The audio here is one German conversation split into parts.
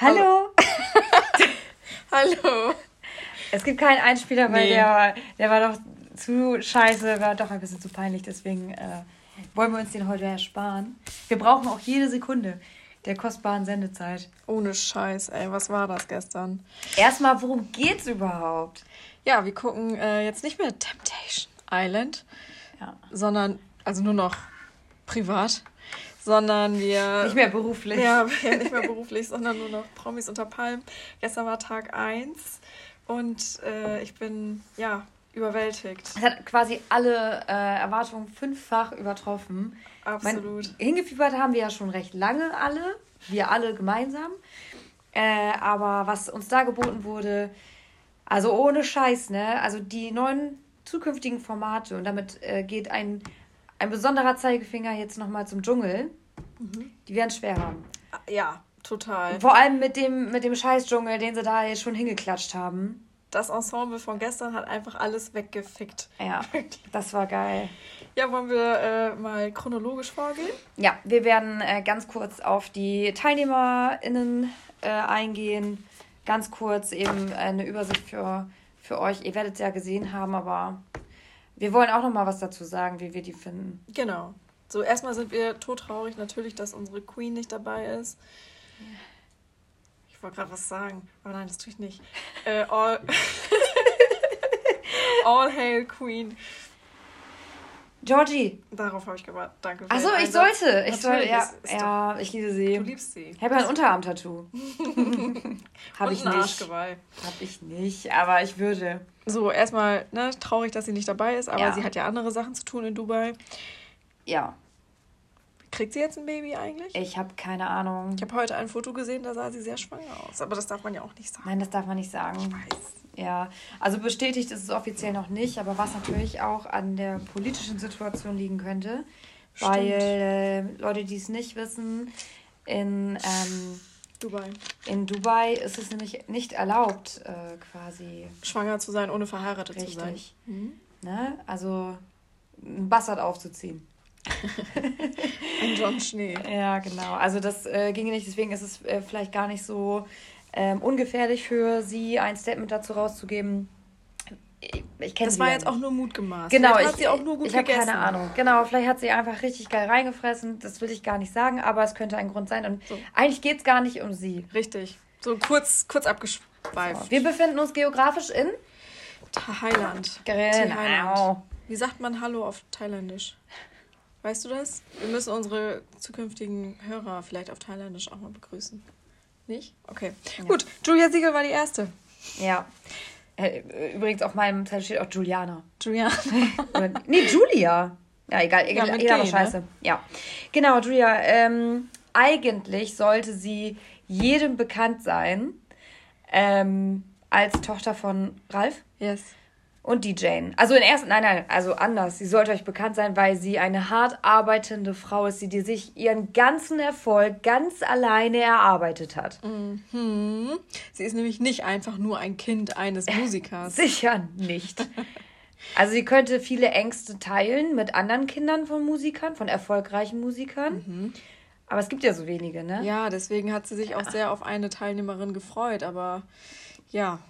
Hallo. Hallo. Es gibt keinen Einspieler, weil Nee. der, der war doch zu scheiße, war doch ein bisschen zu peinlich. Deswegen äh, wollen wir uns den heute ersparen. Wir brauchen auch jede Sekunde der kostbaren Sendezeit. Ohne Scheiß, ey, was war das gestern? Erstmal, worum geht's überhaupt? Ja, wir gucken äh, jetzt nicht mehr Temptation Island, Ja. sondern, also nur noch privat, sondern wir. Nicht mehr beruflich. Ja, nicht mehr beruflich, sondern nur noch Promis unter Palmen. Gestern war Tag 1 und äh, ich bin, ja, überwältigt. Es hat quasi alle äh, Erwartungen fünffach übertroffen. Absolut. Mein, hingefiebert haben wir ja schon recht lange alle, wir alle gemeinsam. Äh, aber was uns da geboten wurde, also ohne Scheiß, ne? Also die neuen zukünftigen Formate und damit äh, geht ein, ein besonderer Zeigefinger jetzt nochmal zum Dschungel. Die werden schwer haben. Ja, total. Vor allem mit dem, mit dem Scheißdschungel, den sie da jetzt schon hingeklatscht haben. Das Ensemble von gestern hat einfach alles weggefickt. Ja, das war geil. Ja, wollen wir äh, mal chronologisch vorgehen? Ja, wir werden äh, ganz kurz auf die TeilnehmerInnen äh, eingehen. Ganz kurz eben eine Übersicht für, für euch. Ihr werdet es ja gesehen haben, aber wir wollen auch noch mal was dazu sagen, wie wir die finden. Genau. So, erstmal sind wir todtraurig natürlich, dass unsere Queen nicht dabei ist. Ich wollte gerade was sagen, aber nein, das tue ich nicht. Äh, all, all hail Queen. Georgie! Darauf habe ich gewartet. Danke. Achso, ich Einsatz. sollte. Ich soll, Natürlich, ja, ja, ich liebe sie. du liebst sie. Ich habe ja ein Unterarm-Tattoo. habe ich nicht. Arschgeweih. Habe ich nicht, aber ich würde. So, erstmal ne, traurig, dass sie nicht dabei ist, aber Ja. sie hat ja andere Sachen zu tun in Dubai. Ja, Kriegt sie jetzt ein Baby eigentlich? ich habe keine Ahnung. Ich habe heute ein Foto gesehen, da sah sie sehr schwanger aus. Aber das darf man ja auch nicht sagen. Nein, das darf man nicht sagen. Ja, also bestätigt ist es offiziell noch nicht, aber was natürlich auch an der politischen Situation liegen könnte, Stimmt. weil äh, Leute, die es nicht wissen, in, ähm, Dubai. in Dubai ist es nämlich nicht erlaubt, äh, quasi Schwanger zu sein, ohne verheiratet zu sein. richtig, ne? Also ein Bastard aufzuziehen. Ein John Schnee. Ja, genau. Also das äh, ginge nicht, deswegen ist es äh, vielleicht gar nicht so ähm, ungefährlich für sie, ein Statement dazu rauszugeben. Ich, ich kenne Das war ja jetzt nicht. auch nur Mutgemaß. Genau, Vielleicht ich, hat sie auch nur gut ich habe gegessen. keine Ahnung. Genau, vielleicht hat sie einfach richtig geil reingefressen. Das will ich gar nicht sagen, aber es könnte ein Grund sein. Und So. eigentlich geht es gar nicht um sie. Richtig. So kurz, kurz abgeschweift. Wir befinden uns geografisch in Thailand. Genau. Wie sagt man Hallo auf Thailändisch? Weißt du das? Wir müssen unsere zukünftigen Hörer vielleicht auf Thailändisch auch mal begrüßen. Nicht? Okay. Gut, Julia Siegel war die erste. Ja. Äh, Übrigens auf meinem Zettel steht auch Juliana. Julia. Oder, nee, Julia. Ja, egal, egal, Ja, mit egal G, aber scheiße. Ja. Genau, Julia, ähm, eigentlich sollte sie jedem bekannt sein, ähm, als Tochter von Ralf Yes. Und die Jane. Also in ersten, nein, nein, also anders. Sie sollte euch bekannt sein, weil sie eine hart arbeitende Frau ist, die, die sich ihren ganzen Erfolg ganz alleine erarbeitet hat. Mhm. Sie ist nämlich nicht einfach nur ein Kind eines Musikers. Sicher nicht. Also sie könnte viele Ängste teilen mit anderen Kindern von Musikern, von erfolgreichen Musikern. Aber es gibt ja so wenige, ne? Ja, deswegen hat sie sich auch sehr auf eine Teilnehmerin gefreut. Aber ja,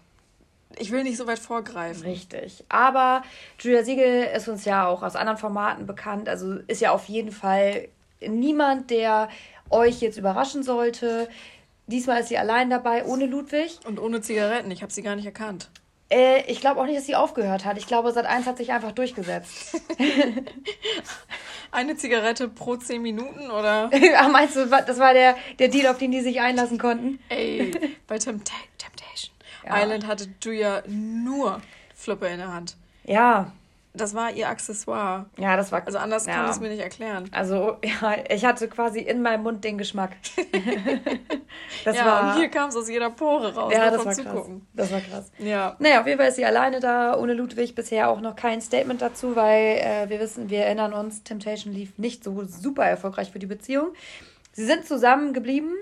ich will nicht so weit vorgreifen. Richtig. Aber Julia Siegel ist uns ja auch aus anderen Formaten bekannt. Also ist ja auf jeden Fall niemand, der euch jetzt überraschen sollte. Diesmal ist sie allein dabei, ohne Ludwig. Und ohne Zigaretten, ich habe sie gar nicht erkannt. Äh, ich glaube auch nicht, dass sie aufgehört hat. Ich glaube, Sat 1 hat sich einfach durchgesetzt. Eine Zigarette pro zehn Minuten oder? Ach, meinst du, das war der, der Deal, auf den die sich einlassen konnten? Ey, bei Tempta Temptation Ja. Island hatte Julia nur Fluppe in der Hand. Ja, Das war ihr Accessoire. ja, das war. Also anders ja. kann es mir nicht erklären. Also, ja, ich hatte quasi in meinem Mund den Geschmack. das ja, war. und hier kam es aus jeder Pore raus. ja, das war krass. Zugucken. Das war krass. Ja. Naja, auf jeden Fall ist sie alleine da, ohne Ludwig. Bisher auch noch kein Statement dazu, weil äh, wir wissen, wir erinnern uns, Temptation lief nicht so super erfolgreich für die Beziehung. Sie sind zusammen geblieben.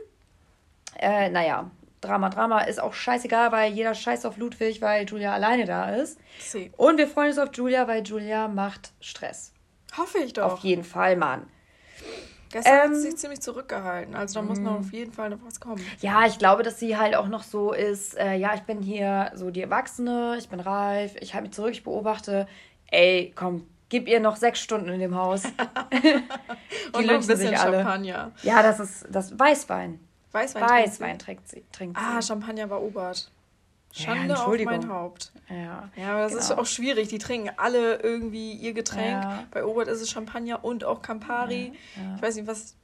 Äh, naja, Drama, Drama ist auch scheißegal, weil jeder scheißt auf Ludwig, weil Julia alleine da ist. See. Und wir freuen uns auf Julia, weil Julia macht Stress. Hoffe ich doch. Auf jeden Fall, Mann. Gestern hat sie sich ziemlich zurückgehalten. Also da muss noch auf jeden Fall noch was kommen. Ja, ich glaube, dass sie halt auch noch so ist, äh, ja, ich bin hier so die Erwachsene, ich bin reif, ich halte mich zurück, ich beobachte. Ey, komm, gib ihr noch sechs Stunden in dem Haus. die Und noch ein bisschen Champagner. Ja, das ist das Weißwein. Weißwein, Weißwein trinkt sie. Trinkt Ah, sie. Champagner war Obert. Ja, Schande auf Entschuldigung. mein Haupt. Ja. Ja, aber das ist Genau. auch schwierig. Die trinken alle irgendwie ihr Getränk. Ja. Bei Obert ist es Champagner und auch Campari. Ja. Ich weiß nicht, was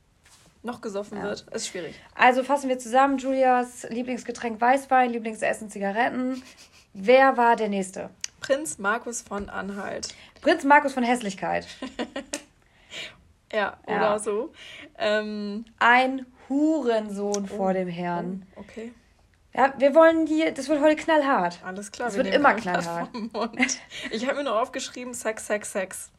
noch gesoffen Ja. wird. Ist schwierig. Also fassen wir zusammen: Julias Lieblingsgetränk Weißwein, Lieblingsessen Zigaretten. Wer war der Nächste? Prinz Markus von Anhalt. Prinz Markus von Hässlichkeit. Ja, Ja. oder so. Ähm, Ein Hurensohn vor dem Herrn. okay, Ja, wir wollen die, das wird heute knallhart. alles klar. Es wir wird immer knallhart. Ich habe mir nur aufgeschrieben, Sex, Sex, Sex.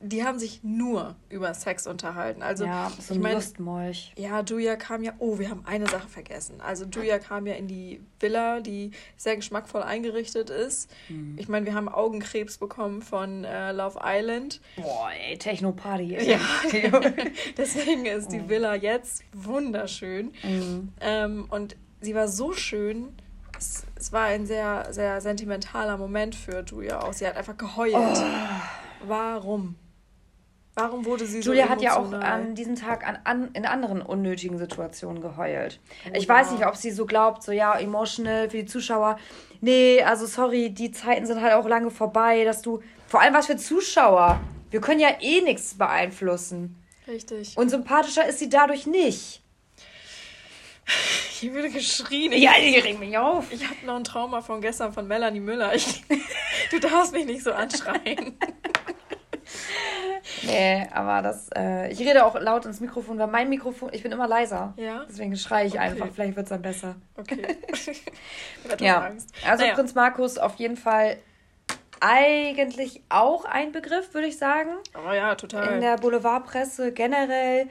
Die haben sich nur über Sex unterhalten. Also, ja, so ich meine, Lustmolch. Ja, Julia kam ja. Oh, wir haben eine Sache vergessen. Also Julia kam ja in die Villa, die sehr geschmackvoll eingerichtet ist. Hm. Ich meine, wir haben Augenkrebs bekommen von äh, Love Island. Boah, ey, Techno-Party. Ja. Deswegen ist die Villa jetzt wunderschön. Mhm. Ähm, und sie war so schön. Es, es war ein sehr, sehr sentimentaler Moment für Julia auch. Sie hat einfach geheult. Oh. Warum? Warum wurde sie Julia so hat ja auch an diesem Tag an, an, in anderen unnötigen Situationen geheult. Oh ich weiß ja. nicht, ob sie so glaubt, so ja, emotional für die Zuschauer. Nee, also sorry, die Zeiten sind halt auch lange vorbei, dass du. Vor allem was für Zuschauer. Wir können ja eh nichts beeinflussen. Richtig. Und sympathischer ist sie dadurch nicht. Hier würde geschrien. Ja, die regt mich auf. Ich habe noch ein Trauma von gestern von Melanie Müller. Ich, du darfst mich nicht so anschreien. Nee, aber das. Äh, ich rede auch laut ins Mikrofon, weil mein Mikrofon. Ich bin immer leiser. Ja? Deswegen schreie ich Okay. einfach. Vielleicht wird es dann besser. Okay. Ja. Angst. Also Naja. Prinz Markus auf jeden Fall eigentlich auch ein Begriff, würde ich sagen. Oh ja, total. In der Boulevardpresse generell.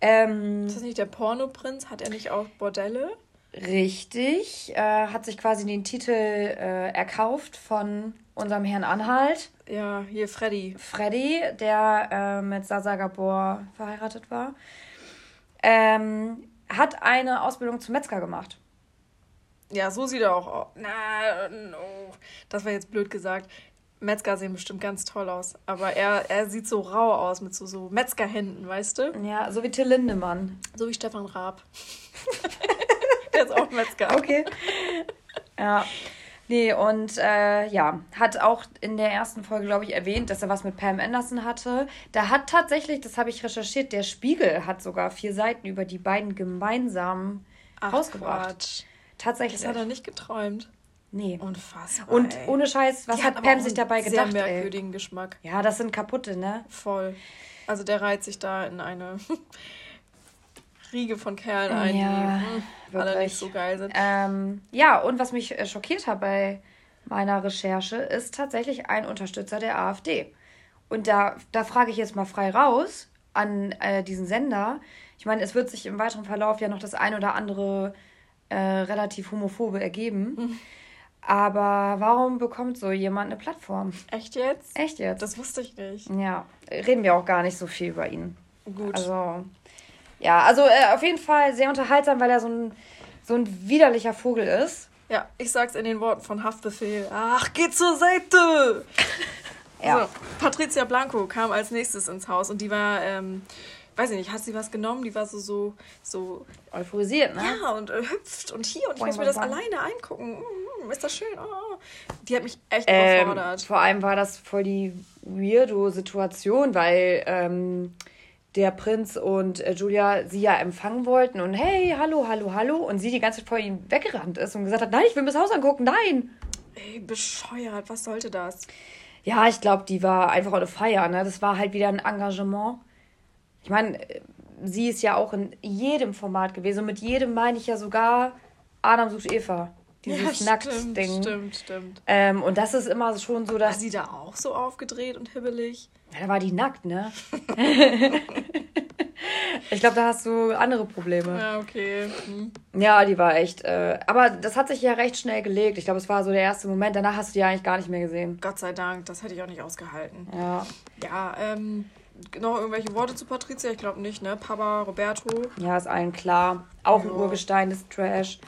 Ähm, ist das nicht der Pornoprinz? Hat er nicht auch Bordelle? richtig. Äh, hat sich quasi den Titel äh, erkauft von unserem Herrn Anhalt. Ja, hier Freddy. Freddy, der äh, mit Sasa Gabor verheiratet war. Ähm, hat eine Ausbildung zum Metzger gemacht. Ja, so sieht er auch aus. Na, no. Das war jetzt blöd gesagt. Metzger sehen bestimmt ganz toll aus. Aber er, er sieht so rau aus mit so, so Metzgerhänden, weißt du? Ja, so wie Till Lindemann. So wie Stefan Raab. Der ist auch Metzger. Okay. Ja. Nee, und äh, ja, hat auch in der ersten Folge, glaube ich, erwähnt, dass er was mit Pam Anderson hatte. Da hat tatsächlich, das habe ich recherchiert, der Spiegel hat sogar vier Seiten über die beiden gemeinsam Ach, rausgebracht. Quatsch. Tatsächlich. Das hat er nicht geträumt. Nee. Unfassbar. Und ey. ohne Scheiß, was Die hat Pam sich dabei gedacht? Sehr Ey? merkwürdigen Geschmack. Ja, das sind kaputte, ne? Voll. Also der reiht sich da in eine Riege von Kerlen ein, Ja, die hm, alle nicht so geil sind. Ähm, ja, und was mich äh, schockiert hat bei meiner Recherche, ist tatsächlich ein Unterstützer der AfD. Und da, da frage ich jetzt mal frei raus an äh, diesen Sender. Ich meine, es wird sich im weiteren Verlauf ja noch das ein oder andere äh, relativ homophobe ergeben. Aber warum bekommt so jemand eine Plattform? Echt jetzt? Echt jetzt? Das wusste ich nicht. ja, reden wir auch gar nicht so viel über ihn. Gut. Also, ja, also äh, auf jeden Fall sehr unterhaltsam, weil er so ein, so ein widerlicher Vogel ist. ja, ich sag's in den Worten von Haftbefehl. Ach, geh zur Seite! Ja. So, Patricia Blanco kam als nächstes ins Haus und die war, ähm, weiß ich nicht, hat sie was genommen? Die war so, so, so, Euphorisiert, ne? ja, und äh, hüpft und hier und ich Boing, muss mir boing, das boing. alleine angucken. Mm, ist das schön? Oh. Die hat mich echt Ähm, überfordert. vor allem war das voll die weirdo-Situation, weil ähm, der Prinz und äh, Julia sie ja empfangen wollten und hey, hallo, hallo, hallo und sie die ganze Zeit vor ihm weggerannt ist und gesagt hat, nein, ich will mir das Haus angucken, nein. Ey, bescheuert, was sollte das? Ja, ich glaube, die war einfach eine Feier, ne? Das war halt wieder ein Engagement. Ich meine, äh, sie ist ja auch in jedem Format gewesen und mit jedem meine ich ja sogar Adam sucht Eva. Dieses stimmt, Nackt-Ding. Stimmt, stimmt. Ähm, und das ist immer schon so, War dass sie da auch so aufgedreht und hibbelig? Ja, da war die nackt, ne? ich glaube, da hast du andere Probleme. Ja, okay. Hm. Ja, die war echt. Äh, aber das hat sich ja recht schnell gelegt. Ich glaube, es war so der erste Moment. Danach hast du die eigentlich gar nicht mehr gesehen. Gott sei Dank, das hätte ich auch nicht ausgehalten. Ja. Ja, ähm, noch irgendwelche Worte zu Patricia? Ich glaube nicht, ne? Papa, Roberto. Ja, ist allen klar. Auch ein Ja. Urgestein des Trash.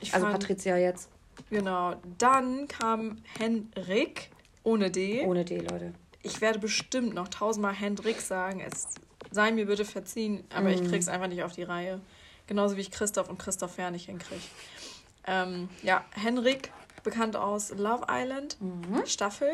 Ich also fand- Patricia jetzt. Genau. Dann kam Henrik ohne D. Ohne D, Leute. Ich werde bestimmt noch tausendmal Hendrik sagen. Es sei mir bitte verziehen, aber ich Mhm. krieg's einfach nicht auf die Reihe. Genauso wie ich Christoph und Christoph Fair nicht hinkriege. Ähm, ja, Henrik, bekannt aus Love Island, Staffel.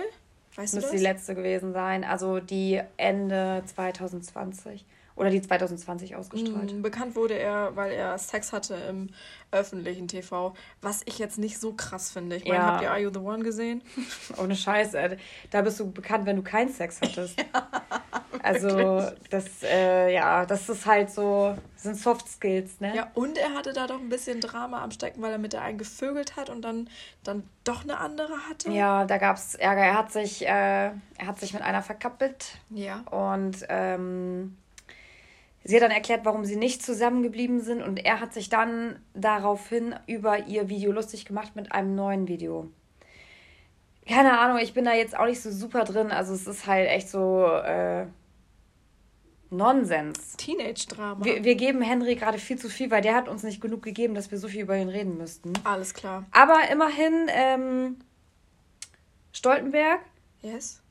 Weißt du Müsste die letzte gewesen sein. Also die Ende 2020. Oder die 2020 ausgestrahlt. Mm, Bekannt wurde er, weil er Sex hatte im öffentlichen TV, was ich jetzt nicht so krass finde. Ich meine, Ja. habt ihr Are You the One gesehen? Ohne Scheiß, ey. Da bist du bekannt, wenn du keinen Sex hattest. also, das, äh, ja, das ist halt so, das sind Soft Skills, ne? Ja, und er hatte da doch ein bisschen Drama am Stecken, weil er mit der einen gevögelt hat und dann, dann doch eine andere hatte. Ja, da gab es Ärger. Er hat sich, äh, er hat sich mit einer verkappelt Ja. und ähm, sie hat dann erklärt, warum sie nicht zusammengeblieben sind und er hat sich dann daraufhin über ihr Video lustig gemacht mit einem neuen Video. Keine Ahnung, ich bin da jetzt auch nicht so super drin. Also es ist halt echt so äh, Nonsens. Teenage-Drama. Wir, wir geben Henry gerade viel zu viel, weil der hat uns nicht genug gegeben, dass wir so viel über ihn reden müssten. Alles klar. Aber immerhin, ähm, Stoltenberg Yes.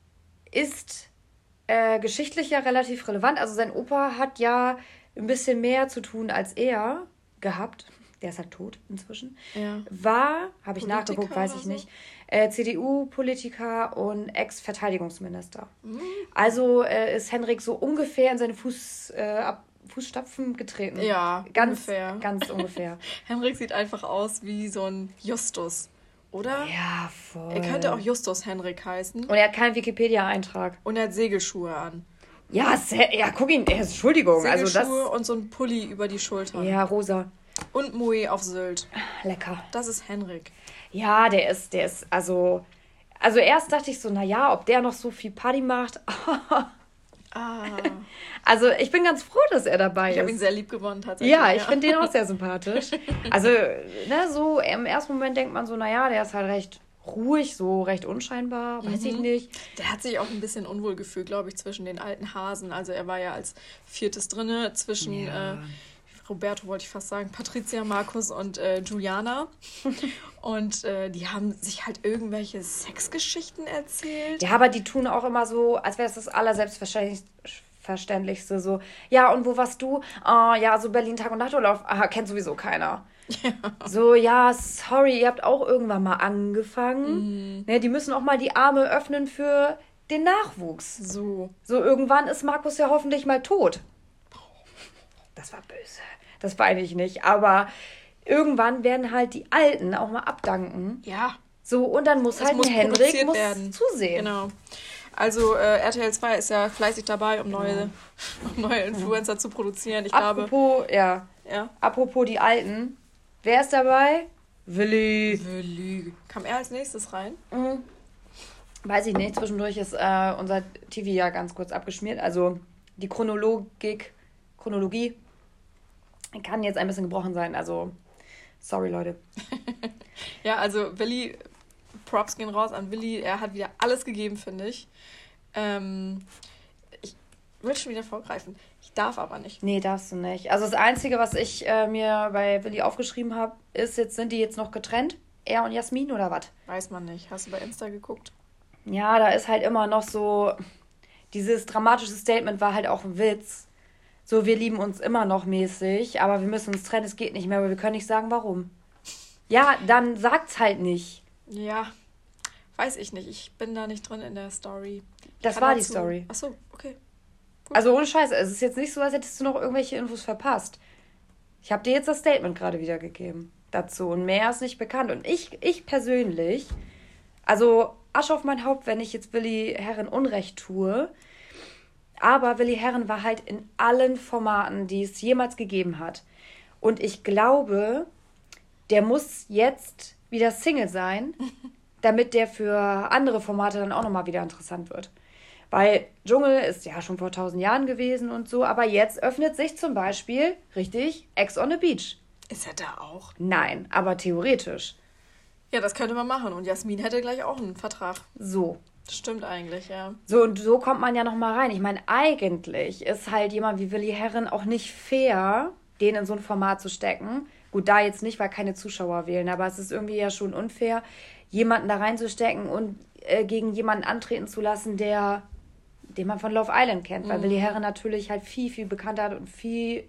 ist äh, geschichtlich ja relativ relevant. Also sein Opa hat ja ein bisschen mehr zu tun als er gehabt. Der ist halt tot inzwischen. Ja. War, habe ich nachgeguckt, weiß ich so? nicht, äh, CDU-Politiker und Ex-Verteidigungsminister. Mhm. Also äh, ist Henrik so ungefähr in seine Fuß, äh, Fußstapfen getreten. Ja, ganz, ungefähr. ganz ungefähr. Henrik sieht einfach aus wie so ein Justus, oder? ja, voll. Er könnte auch Justus Henrik heißen. Und er hat keinen Wikipedia-Eintrag. Und er hat Segelschuhe an. Ja, sehr, ja, guck ihn, er ist Entschuldigung. Also Segelschuhe das. und so ein Pulli über die Schultern. Ja, rosa. Und Mui auf Sylt. Lecker. Das ist Henrik. Ja, der ist, der ist, also. Also erst dachte ich so, naja, ob der noch so viel Party macht. Ah. Also ich bin ganz froh, dass er dabei Ich habe ihn ist. sehr lieb gewonnen tatsächlich. Ja, ich finde den auch sehr sympathisch. Also, ne, so im ersten Moment denkt man so, naja, der ist halt recht ruhig, so recht unscheinbar, weiß ich nicht. Der hat sich auch ein bisschen unwohl gefühlt, glaube ich, zwischen den alten Hasen. Also er war ja als viertes drinne zwischen Ja. äh, Roberto wollte ich fast sagen, Patricia, Markus und äh, Juliana. und äh, die haben sich halt irgendwelche Sexgeschichten erzählt. Ja, aber die tun auch immer so, als wäre es das Allerselbstverständlichste. So, ja, und wo warst du? Ah, ja, so Berlin Tag und Nachturlaub. Aha, kennt sowieso keiner. So, ja, sorry, ihr habt auch irgendwann mal angefangen. Ne, die müssen auch mal die Arme öffnen für den Nachwuchs. So. So, irgendwann ist Markus ja hoffentlich mal tot. Das war böse. Das meine ich nicht. Aber irgendwann werden halt die Alten auch mal abdanken. Ja. So, und dann muss Es halt muss ein Henrik muss werden. zusehen. Genau. Also äh, RTL 2 ist ja fleißig dabei, um neue, um neue Influencer zu produzieren. Ich glaube, Apropos, ja, ja. apropos die Alten. Wer ist dabei? Willi. Willi. Kam er als nächstes rein? Mhm. Weiß ich nicht. Zwischendurch ist äh, unser TV ja ganz kurz abgeschmiert. Also die Chronologik, Chronologie kann jetzt ein bisschen gebrochen sein. Also, sorry, Leute. Ja, also Willi, Props gehen raus an Willi. Er hat wieder alles gegeben, finde ich. Ähm, ich will schon wieder vorgreifen. Ich darf aber nicht. Nee, darfst du nicht. Also das Einzige, was ich äh, mir bei Willi aufgeschrieben habe, ist, jetzt sind die jetzt noch getrennt? Er und Jasmin oder was? Weiß man nicht. Hast du bei Insta geguckt? Ja, da ist halt immer noch so, dieses dramatische Statement war halt auch ein Witz. So, wir lieben uns immer noch mäßig, aber wir müssen uns trennen, es geht nicht mehr, aber wir können nicht sagen, warum. Ja, dann sagt's halt nicht. Ja, weiß ich nicht. Ich bin da nicht drin in der Story. Das kann war die dazu- Story. Ach so, okay. Also ohne Scheiße, es ist jetzt nicht so, als hättest du noch irgendwelche Infos verpasst. Ich habe dir jetzt das Statement gerade wiedergegeben dazu und mehr ist nicht bekannt. Und ich, ich persönlich, also Asche auf mein Haupt, wenn ich jetzt Willi Herren Unrecht tue, aber Willi Herren war halt in allen Formaten, die es jemals gegeben hat. Und ich glaube, der muss jetzt wieder Single sein, damit der für andere Formate dann auch nochmal wieder interessant wird. Weil Dschungel ist ja schon vor tausend Jahren gewesen und so, aber jetzt öffnet sich zum Beispiel, richtig, Ex on the Beach. Ist er da auch? Nein, aber theoretisch. Ja, das könnte man machen. Und Jasmin hätte gleich auch einen Vertrag. So. Stimmt eigentlich, ja. So, und so kommt man ja noch mal rein. Ich meine, eigentlich ist halt jemand wie Willi Herren auch nicht fair, den in so ein Format zu stecken. Gut, da jetzt nicht, weil keine Zuschauer wählen, aber es ist irgendwie ja schon unfair, jemanden da reinzustecken und äh, gegen jemanden antreten zu lassen, der den man von Love Island kennt, weil Mhm. Willi Herren natürlich halt viel, viel bekannter hat und viel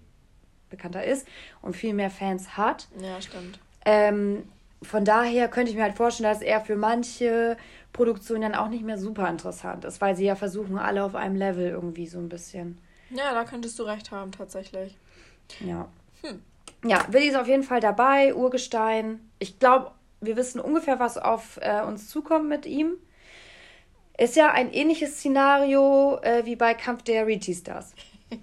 bekannter ist und viel mehr Fans hat. Ja, stimmt. Ähm, von daher könnte ich mir halt vorstellen, dass er für manche Produktionen dann auch nicht mehr super interessant ist, weil sie ja versuchen, alle auf einem Level irgendwie so ein bisschen. Ja, da könntest du recht haben, tatsächlich. Ja. Hm. Ja, Willi ist auf jeden Fall dabei, Urgestein. Ich glaube, wir wissen ungefähr, was auf äh, uns zukommt mit ihm. Ist ja ein ähnliches Szenario äh, wie bei Kampf der Reality Stars.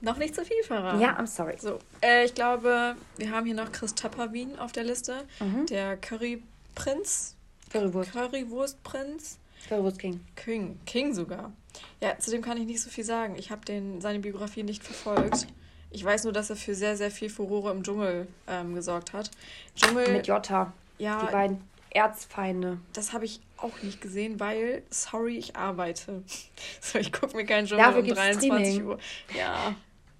Noch nicht zu viel verraten. Ja, I'm sorry. So, äh, ich glaube, wir haben hier noch Chris Tapperwien auf der Liste. Mhm. Der Curryprinz. Currywurst. Currywurstprinz. Currywurst King. King. King sogar. Ja, zu dem kann ich nicht so viel sagen. Ich habe seine Biografie nicht verfolgt. Ich weiß nur, dass er für sehr, sehr viel Furore im Dschungel ähm, gesorgt hat. Dschungel, Mit Jota. ja, Die beiden Erzfeinde. das habe ich auch nicht gesehen, weil, sorry, ich arbeite. So, ich gucke mir keinen Dschungel Dafür um gibt's 23 Streaming. Uhr. Ja,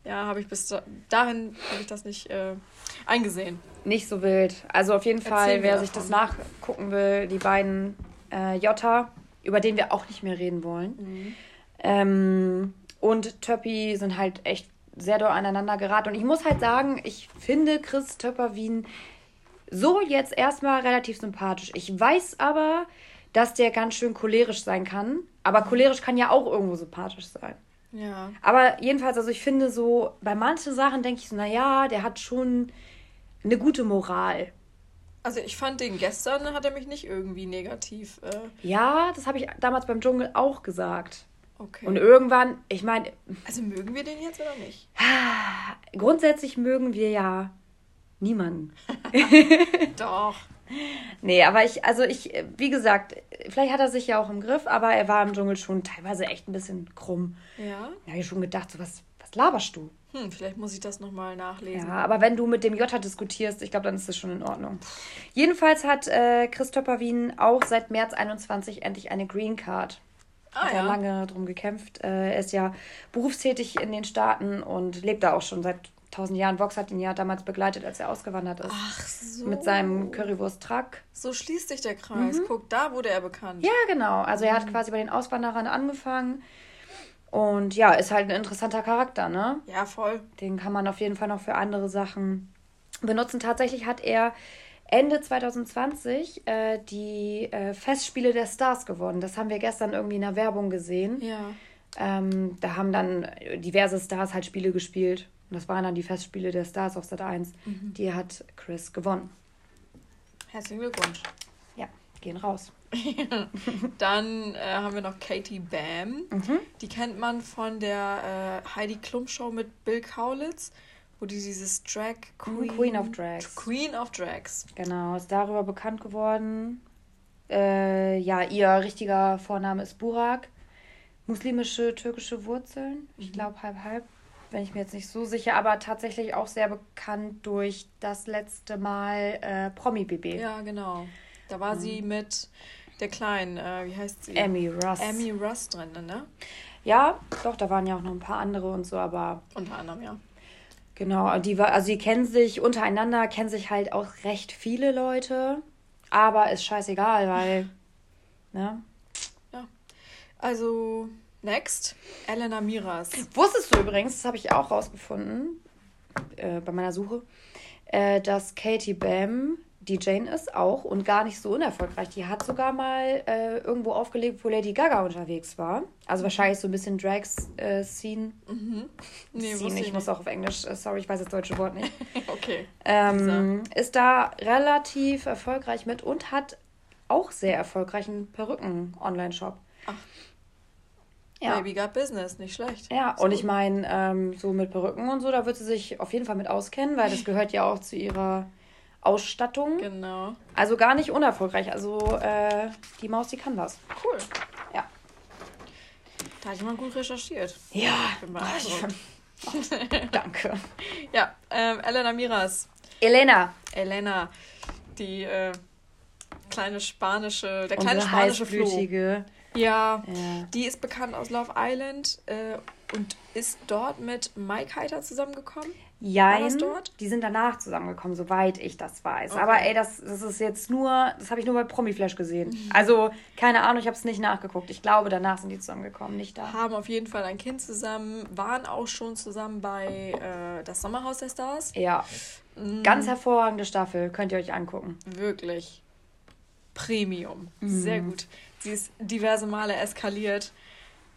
ja, habe ich bis da, dahin habe ich das nicht äh, eingesehen. Nicht so wild. Also auf jeden Fall, Erzähl mir wer sich davon. das nachgucken will, die beiden äh, Jota, über den wir auch nicht mehr reden wollen. Ähm, und Töppi sind halt echt sehr doll aneinander geraten. Und ich muss halt sagen, ich finde Chris Töpper-Wien so jetzt erstmal relativ sympathisch. Ich weiß aber, dass der ganz schön cholerisch sein kann. Aber cholerisch kann ja auch irgendwo sympathisch sein. Ja. Aber jedenfalls, also ich finde so, bei manchen Sachen denke ich so, naja, der hat schon eine gute Moral. Also ich fand den gestern, hat er mich nicht irgendwie negativ. Äh, Ja, das habe ich damals beim Dschungel auch gesagt. okay. Und irgendwann, ich meine, also mögen wir den jetzt oder nicht? grundsätzlich mögen wir ja niemanden. Doch. Nee, aber ich, also ich, wie gesagt, vielleicht hat er sich ja auch im Griff, aber er war im Dschungel schon teilweise echt ein bisschen krumm. Ja. Da habe ich schon gedacht, so was, was laberst du? Hm, vielleicht muss ich das nochmal nachlesen. Ja, aber wenn du mit dem Jota diskutierst, ich glaube, dann ist das schon in Ordnung. Jedenfalls hat äh, Christopher Wien auch seit März 21 endlich eine Green Card. Ah, hat er ja. lange drum gekämpft. Äh, er ist ja berufstätig in den Staaten und lebt da auch schon seit tausend Jahren. Vox hat ihn ja damals begleitet, als er ausgewandert ist. Ach so. Mit seinem Currywurst-Truck. So schließt sich der Kreis. Guck, da wurde er bekannt. Mhm. Ja, genau. Also er hat quasi bei den Auswanderern angefangen. Und ja, ist halt ein interessanter Charakter, ne? Ja, voll. Den kann man auf jeden Fall noch für andere Sachen benutzen. Tatsächlich hat er Ende 2020 äh, die äh, Festspiele der Stars gewonnen. Das haben wir gestern irgendwie in der Werbung gesehen. Ja. Ähm, da haben dann diverse Stars halt Spiele gespielt. Und das waren dann die Festspiele der Stars auf Sat 1. Die hat Chris gewonnen. Herzlichen Glückwunsch. Ja, gehen raus. Dann äh, haben wir noch Katie Bam. Mhm. Die kennt man von der äh, Heidi Klum Show mit Bill Kaulitz, wo die dieses Drag Queen, Queen of Drags. Queen of Drags. Genau, ist darüber bekannt geworden. Äh, ja, ihr richtiger Vorname ist Burak. Muslimische, türkische Wurzeln. Ich glaube halb, halb. Bin ich mir jetzt nicht so sicher, aber tatsächlich auch sehr bekannt durch das letzte Mal äh, Promi-BB. Ja, genau. Da war sie mit der Kleinen, äh, wie heißt sie? Mhm. Emmy Russ. Emmy Russ drin, ne? Ja, doch, da waren ja auch noch ein paar andere und so, aber Unter anderem, ja. genau, die war, also die kennen sich untereinander, kennen sich halt auch recht viele Leute, aber ist scheißegal, weil, ne? Also, next, Elena Miras. Wusstest du übrigens, das habe ich auch rausgefunden äh, bei meiner Suche, äh, dass Katie Bam die Jane ist auch und gar nicht so unerfolgreich. Die hat sogar mal äh, irgendwo aufgelegt, wo Lady Gaga unterwegs war. Also wahrscheinlich so ein bisschen Drags-Scene. Mhm. Nee, Scene, ich ich muss auch auf Englisch, äh, sorry, ich weiß das deutsche Wort nicht. Okay. Ähm, ist da relativ erfolgreich mit und hat auch sehr erfolgreichen Perücken-Online-Shop. Ach. Ja. Baby got business, nicht schlecht. Ja, Ist und ich meine, ähm, so mit Perücken und so, da wird sie sich auf jeden Fall mit auskennen, weil das gehört ja auch zu ihrer Ausstattung. Genau. Also gar nicht unerfolgreich. Also äh, die Maus, die kann was. Cool. Ja. Da hat jemand gut recherchiert. Ja, Ich bin beeindruckt. danke. Ja, ähm, Elena Miras. Elena. Elena, die äh, kleine spanische, der kleine Unsere spanische Flo. Ja, ja, die ist bekannt aus Love Island äh, und ist dort mit Mike Heiter zusammengekommen. Jein, die sind danach zusammengekommen, soweit ich das weiß. Okay. Aber ey, das, das ist jetzt nur, das habe ich nur bei Promiflash gesehen. Mhm. Also, keine Ahnung, ich habe es nicht nachgeguckt. Ich glaube, danach sind die zusammengekommen, nicht da. Haben auf jeden Fall ein Kind zusammen, waren auch schon zusammen bei äh, Das Sommerhaus der Stars. Ja. Mhm. Ganz hervorragende Staffel, könnt ihr euch angucken. Wirklich. Premium. Mhm. Sehr gut. Sie ist diverse Male eskaliert.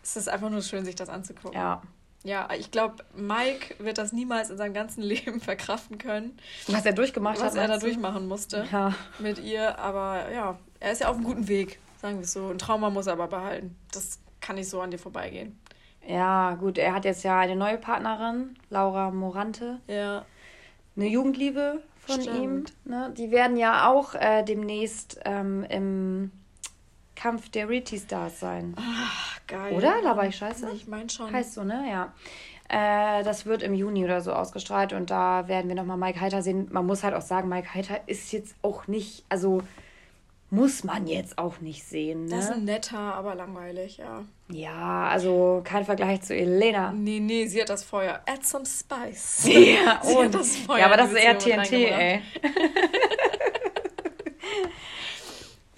Es ist einfach nur schön, sich das anzugucken. Ja. Ja, ich glaube, Mike wird das niemals in seinem ganzen Leben verkraften können. Was er durchgemacht was hat. Was er da durchmachen musste ja. mit ihr. Aber ja, er ist ja auf einem guten Weg, sagen wir es so. Ein Trauma muss er aber behalten. Das kann nicht so an dir vorbeigehen. Ja, gut, er hat jetzt ja eine neue Partnerin, Laura Morante. Ja. Eine Jugendliebe von Stimmt. ihm. Ne? Die werden ja auch äh, demnächst ähm, im Kampf der Reality Stars sein. Ach, geil. Oder? Laber ich scheiße? Ich meine schon. Heißt so, ne? Ja. Äh, das wird im Juni oder so ausgestrahlt und da werden wir nochmal Mike Heiter sehen. Man muss halt auch sagen, Mike Heiter ist jetzt auch nicht, also muss man jetzt auch nicht sehen. Ne? Das ist ein netter, aber langweilig, ja. Ja, also kein Vergleich zu Elena. Nee, nee, sie hat das Feuer. Add some spice. Ja, sie und, hat das Feuer. Ja, aber das ist eher TNT, ey.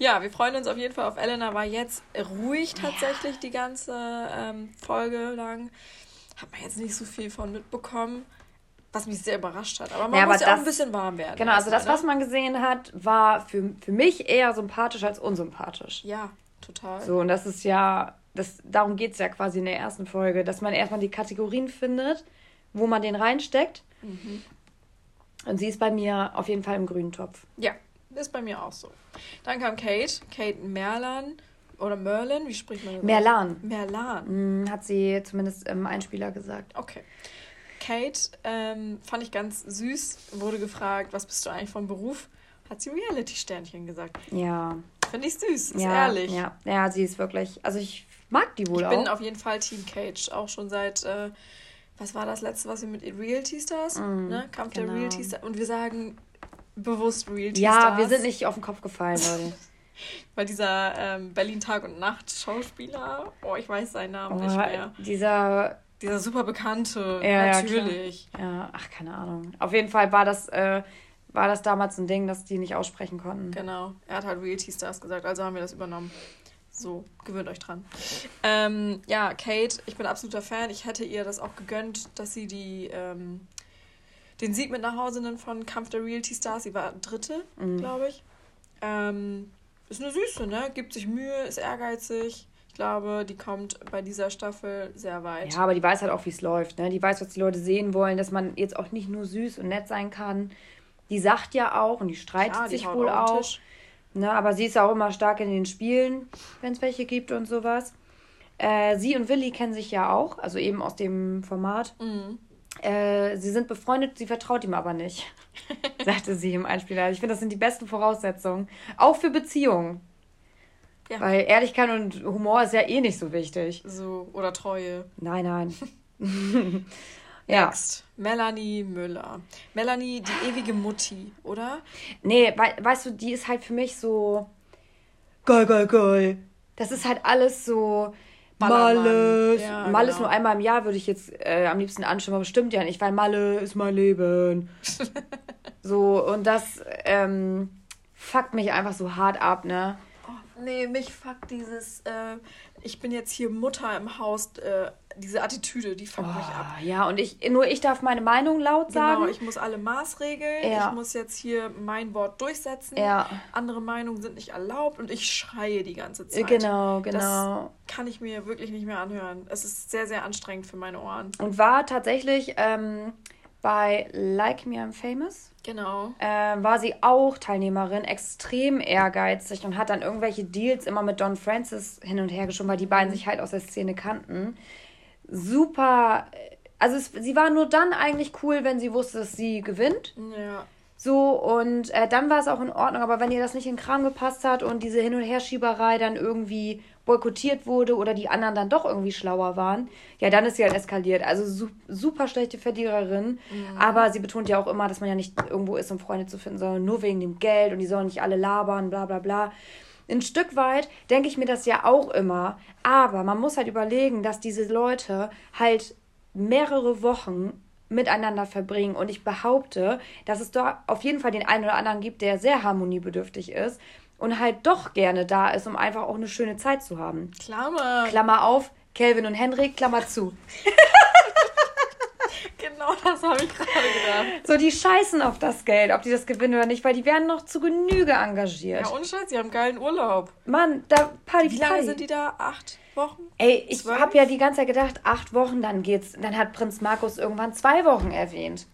Ja, wir freuen uns auf jeden Fall auf Elena. War jetzt ruhig tatsächlich ja. die ganze ähm, Folge lang. Hat man jetzt nicht so viel von mitbekommen, was mich sehr überrascht hat. Aber man ja, muss aber ja das, auch ein bisschen warm werden. Genau, also das, ne? was man gesehen hat, war für, für mich eher sympathisch als unsympathisch. Ja, total. So, und das ist ja, das, darum geht es ja quasi in der ersten Folge, dass man erstmal die Kategorien findet, wo man den reinsteckt. Mhm. Und sie ist bei mir auf jeden Fall im grünen Topf. Ja, ist bei mir auch so. Dann kam Kate, Kate Merlan oder Merlin, wie spricht man das? Merlan. Merlan. Mm, hat sie zumindest im Einspieler gesagt. Okay. Kate ähm, fand ich ganz süß, wurde gefragt, was bist du eigentlich vom Beruf? Hat sie Reality-Sternchen gesagt. Ja. Finde ich süß, ist ja, ehrlich. Ja. ja, sie ist wirklich, also ich mag die wohl ich auch. Ich bin auf jeden Fall Team Cage, auch schon seit, äh, was war das letzte, was wir mit Reality Stars, mm, ne? Kampf genau. der Reality Stars. Und wir sagen bewusst Reality ja, Stars. Ja, wir sind nicht auf den Kopf gefallen, Leute. Weil dieser ähm, Berlin Tag und Nacht Schauspieler, oh, ich weiß seinen Namen oh, nicht mehr. Dieser dieser super bekannte, ja, natürlich. Ja, ja, ach keine Ahnung. Auf jeden Fall war das äh, war das damals ein Ding, dass die nicht aussprechen konnten. Genau. Er hat halt Reality Stars gesagt, also haben wir das übernommen. So, gewöhnt euch dran. Ähm, ja, Kate, ich bin absoluter Fan. Ich hätte ihr das auch gegönnt, dass sie die ähm, den Sieg mit nach Hause nimmt von Kampf der Reality Stars. Sie war dritte, mhm. glaube ich. Ähm, ist eine Süße, ne? Gibt sich Mühe, ist ehrgeizig. Ich glaube, die kommt bei dieser Staffel sehr weit. Ja, aber die weiß halt auch, wie es läuft. Ne? Die weiß, was die Leute sehen wollen, dass man jetzt auch nicht nur süß und nett sein kann. Die sagt ja auch und die streitet ja, die sich wohl auch. Ne? Aber sie ist auch immer stark in den Spielen, wenn es welche gibt und sowas. Äh, sie und Willi kennen sich ja auch, also eben aus dem Format. Mhm. Äh, sie sind befreundet, sie vertraut ihm aber nicht, sagte sie im Einspieler. Ich finde, das sind die besten Voraussetzungen. Auch für Beziehungen. Ja. Weil Ehrlichkeit und Humor ist ja eh nicht so wichtig. So, oder Treue. Nein, nein. ja. Next. Melanie Müller. Melanie, die ewige Mutti, oder? Nee, we weißt du, die ist halt für mich so. Geil, geil, geil. Das ist halt alles so Malle. Ja, Malle genau. ist nur einmal im Jahr, würde ich jetzt äh, am liebsten anschauen, aber bestimmt ja nicht, weil Malle ist mein Leben. so, und das ähm, fuckt mich einfach so hart ab, ne? Oh, nee, mich fuckt dieses, äh, ich bin jetzt hier Mutter im Haus, äh, diese Attitüde, die fuckt oh, mich ab. Ja, und ich, nur ich darf meine Meinung laut genau, sagen. Genau, ich muss alle maßregeln. Ja. Ich muss jetzt hier mein Wort durchsetzen. Ja. Andere Meinungen sind nicht erlaubt und ich schreie die ganze Zeit. Genau, genau. Das kann ich mir wirklich nicht mehr anhören. Es ist sehr, sehr anstrengend für meine Ohren. Und war tatsächlich ähm, bei Like Me I'm Famous. Genau. Äh, war sie auch Teilnehmerin, extrem ehrgeizig und hat dann irgendwelche Deals immer mit Don Francis hin und her geschoben, weil die beiden mhm. sich halt aus der Szene kannten super. Also es, sie war nur dann eigentlich cool, wenn sie wusste, dass sie gewinnt. Ja. So, und äh, dann war es auch in Ordnung. Aber wenn ihr das nicht in den Kram gepasst hat und diese Hin- und Herschieberei dann irgendwie boykottiert wurde oder die anderen dann doch irgendwie schlauer waren, ja, dann ist sie halt eskaliert. Also su super schlechte Verdiererin. Mhm. Aber sie betont ja auch immer, dass man ja nicht irgendwo ist, um Freunde zu finden, sondern nur wegen dem Geld und die sollen nicht alle labern, bla bla bla. Ein Stück weit denke ich mir das ja auch immer. Aber man muss halt überlegen, dass diese Leute halt mehrere Wochen miteinander verbringen. Und ich behaupte, dass es da auf jeden Fall den einen oder anderen gibt, der sehr harmoniebedürftig ist und halt doch gerne da ist, um einfach auch eine schöne Zeit zu haben. Klammer. Klammer auf, Kelvin und Henrik, Klammer zu. genau das habe ich gerade gedacht. So, die scheißen auf das Geld, ob die das gewinnen oder nicht, weil die werden noch zu Genüge engagiert. Ja, ohne Scheiß, die haben geilen Urlaub. Mann, da Party, Wie lange Party. sind die da? Acht? Wochen? Ey, ich habe ja die ganze Zeit gedacht, acht Wochen, dann geht's. Dann hat Prinz Markus irgendwann zwei Wochen erwähnt.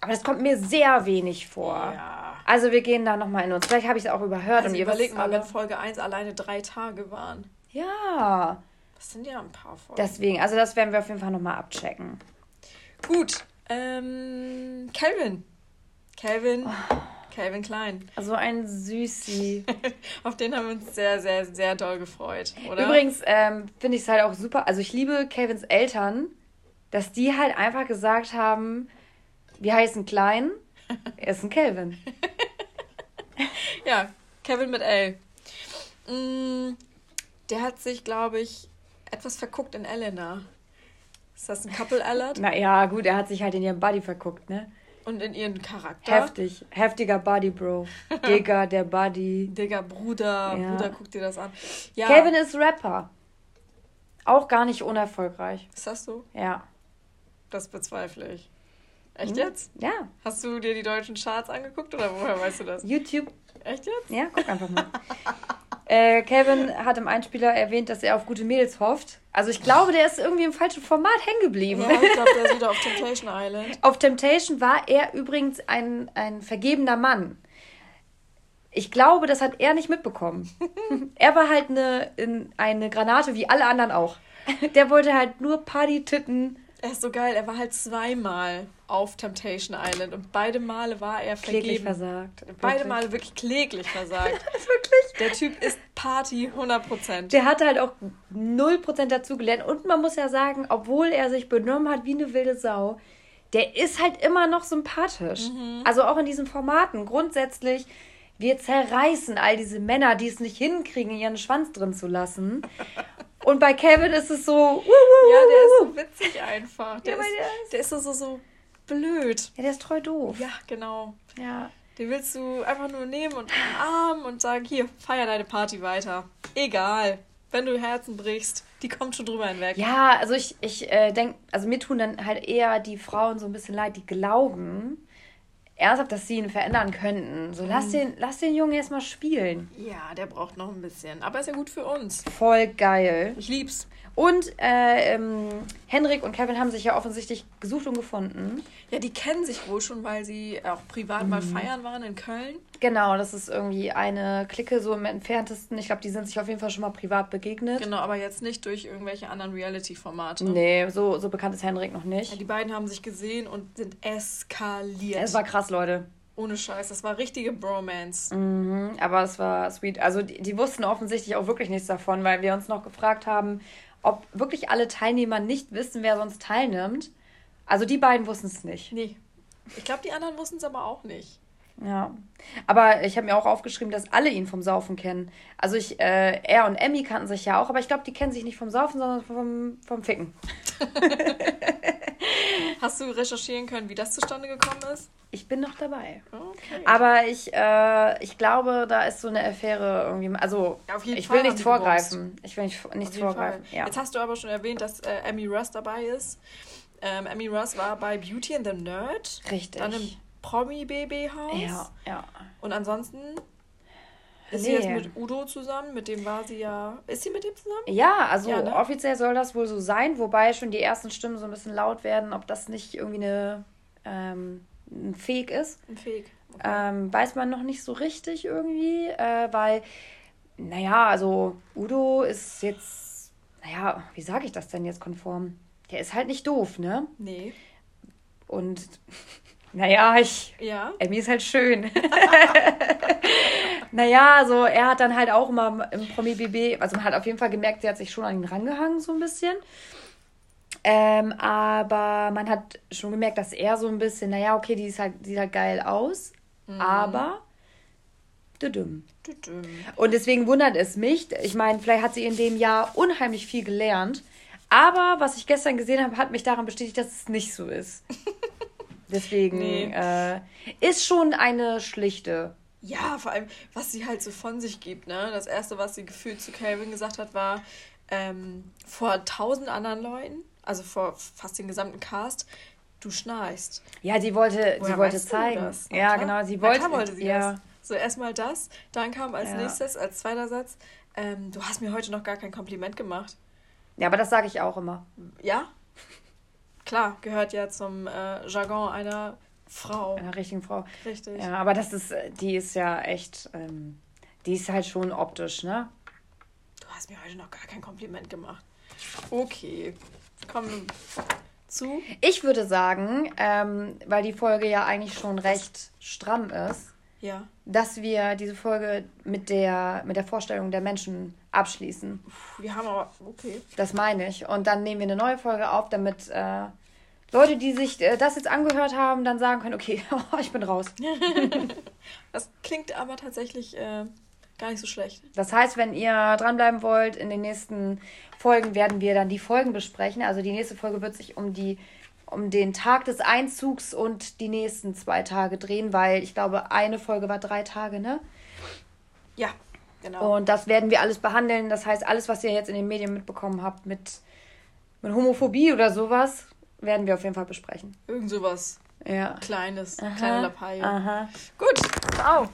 Aber das kommt mir sehr wenig vor. Ja. Also wir gehen da nochmal in uns. Vielleicht habe ich es auch überhört. Also und überleg mal, wenn Folge 1 alleine drei Tage waren. Ja. Das sind ja ein paar Folgen. Deswegen, also das werden wir auf jeden Fall nochmal abchecken. Gut. Ähm, Calvin. Calvin. Oh. Calvin Klein. Also ein Süßi. Auf den haben wir uns sehr, sehr, sehr doll gefreut, oder? Übrigens ähm, finde ich es halt auch super. Also ich liebe Calvins Eltern, dass die halt einfach gesagt haben, wir heißen Klein, er ist ein Calvin. ja, Kevin mit L. Mm, der hat sich, glaube ich, etwas verguckt in Elena. Ist das ein Couple Alert? Naja, gut, er hat sich halt in ihren Buddy verguckt, ne? Und in ihren Charakter. Heftig. Heftiger Buddy, Bro. Digga, der Buddy. Digga, Bruder. Ja. Bruder, guck dir das an. Ja. Kevin ist Rapper. Auch gar nicht unerfolgreich. Ist das so? Ja. Das bezweifle ich. Echt hm? jetzt? Ja. Hast du dir die deutschen Charts angeguckt oder woher weißt du das? YouTube. Echt jetzt? Ja, guck einfach mal. Äh, Kevin hat im Einspieler erwähnt, dass er auf gute Mädels hofft. Also ich glaube, der ist irgendwie im falschen Format hängen geblieben. Ja, ich glaube, der ist wieder auf Temptation Island. Auf Temptation war er übrigens ein, ein vergebener Mann. Ich glaube, das hat er nicht mitbekommen. er war halt eine, eine Granate wie alle anderen auch. Der wollte halt nur Party-Titten er ist so geil. Er war halt zweimal auf Temptation Island und beide Male war er vergeben. Kläglich versagt. Beide wirklich. Male wirklich kläglich versagt. wirklich? Der Typ ist Party 100%. Der hat halt auch 0% dazugelernt. Und man muss ja sagen, obwohl er sich benommen hat wie eine wilde Sau, der ist halt immer noch sympathisch. Mhm. Also auch in diesen Formaten. Grundsätzlich, wir zerreißen all diese Männer, die es nicht hinkriegen, ihren Schwanz drin zu lassen. Und bei Kevin ist es so. Wuh, wuh, ja, der ist so witzig einfach. Der, ja, ist, der, ist, der ist so, so, so blöd. Ja, der ist treu doof. Ja, genau. Ja. Den willst du einfach nur nehmen und umarmen und sagen: Hier, feier deine Party weiter. Egal. Wenn du Herzen brichst, die kommt schon drüber hinweg. Ja, also ich, ich äh, denke, also mir tun dann halt eher die Frauen so ein bisschen leid, die glauben, ernsthaft, dass sie ihn verändern könnten. So, lass, mhm. den, lass den Jungen erstmal spielen. Ja, der braucht noch ein bisschen. Aber ist ja gut für uns. Voll geil. Ich lieb's. Und äh, ähm, Henrik und Kevin haben sich ja offensichtlich gesucht und gefunden. Ja, die kennen sich wohl schon, weil sie auch privat mhm. mal feiern waren in Köln. Genau, das ist irgendwie eine Clique so im entferntesten. Ich glaube, die sind sich auf jeden Fall schon mal privat begegnet. Genau, aber jetzt nicht durch irgendwelche anderen Reality-Formate. Nee, so, so bekannt ist Henrik noch nicht. Ja, die beiden haben sich gesehen und sind eskaliert. Es war krass, Leute. Ohne Scheiß, das war richtige Bromance. Mhm, aber es war sweet. Also die, die wussten offensichtlich auch wirklich nichts davon, weil wir uns noch gefragt haben, ob wirklich alle Teilnehmer nicht wissen, wer sonst teilnimmt. Also die beiden wussten es nicht. Nee. Ich glaube, die anderen wussten es aber auch nicht. Ja. Aber ich habe mir auch aufgeschrieben, dass alle ihn vom Saufen kennen. Also ich, äh, er und Emmy kannten sich ja auch, aber ich glaube, die kennen sich nicht vom Saufen, sondern vom, vom Ficken. Hast du recherchieren können, wie das zustande gekommen ist? Ich bin noch dabei. Okay. Aber ich, äh, ich glaube, da ist so eine Affäre irgendwie. Also, ja, ich Fall will nichts vorgreifen. Ich will nicht, nichts vorgreifen. Ja. Jetzt hast du aber schon erwähnt, dass äh, Emmy Russ dabei ist. Ähm, Emmy Russ war bei Beauty and the Nerd. Richtig. Dann im Promi-BB-Haus. Ja, ja. Und ansonsten ist nee. sie jetzt mit Udo zusammen? Mit dem war sie ja. Ist sie mit dem zusammen? Ja, also ja, ne? offiziell soll das wohl so sein, wobei schon die ersten Stimmen so ein bisschen laut werden, ob das nicht irgendwie eine ähm, ein Fake ist. Ein Fake. Okay. Ähm, weiß man noch nicht so richtig irgendwie, äh, weil, naja, also Udo ist jetzt, naja, wie sage ich das denn jetzt konform? Der ist halt nicht doof, ne? Nee. Und Naja, ich. Ja. Emmy ist halt schön. naja, also er hat dann halt auch immer im Promi-BB, also man hat auf jeden Fall gemerkt, sie hat sich schon an ihn rangehangen, so ein bisschen. Ähm, aber man hat schon gemerkt, dass er so ein bisschen, naja, okay, die ist halt, sieht halt geil aus, Mhm. aber düdüm. Tütüm. Und deswegen wundert es mich. Ich meine, vielleicht hat sie in dem Jahr unheimlich viel gelernt. Aber was ich gestern gesehen habe, hat mich daran bestätigt, dass es nicht so ist. Deswegen Nee. äh, ist schon eine schlichte. Ja, vor allem, was sie halt so von sich gibt, ne? Das erste, was sie gefühlt zu Calvin gesagt hat, war ähm, vor tausend anderen Leuten, also vor fast den gesamten Cast, du schnarchst. Ja, sie wollte, Woher sie wollte zeigen. das? Na Ja, klar. genau, sie Na wollte. klar wollte sie ja. das. So, erstmal das, dann kam als Ja. nächstes, als zweiter Satz, ähm, du hast mir heute noch gar kein Kompliment gemacht. ja, aber das sage ich auch immer. Ja? Klar, gehört ja zum äh, Jargon einer Frau. Einer richtigen Frau. Richtig. Ja, aber das ist, die ist ja echt, ähm, die ist halt schon optisch, ne? Du hast mir heute noch gar kein Kompliment gemacht. Okay. Kommen zu. Ich würde sagen, ähm, weil die Folge ja eigentlich schon recht stramm ist, Ja. dass wir diese Folge mit der, mit der Vorstellung der Menschen abschließen. Wir haben aber. Okay. Das meine ich. Und dann nehmen wir eine neue Folge auf, damit äh, Leute, die sich äh, das jetzt angehört haben, dann sagen können, okay, ich bin raus. Das klingt aber tatsächlich äh, gar nicht so schlecht. Das heißt, wenn ihr dranbleiben wollt, in den nächsten Folgen werden wir dann die Folgen besprechen. Also die nächste Folge wird sich um die um den Tag des Einzugs und die nächsten zwei Tage drehen, weil ich glaube, eine Folge war drei Tage, ne? Ja, genau. Und das werden wir alles behandeln. Das heißt, alles, was ihr jetzt in den Medien mitbekommen habt mit, mit Homophobie oder sowas, werden wir auf jeden Fall besprechen. Irgend sowas Ja. Kleines, Aha, kleine Lappalie. Aha. Gut. Au.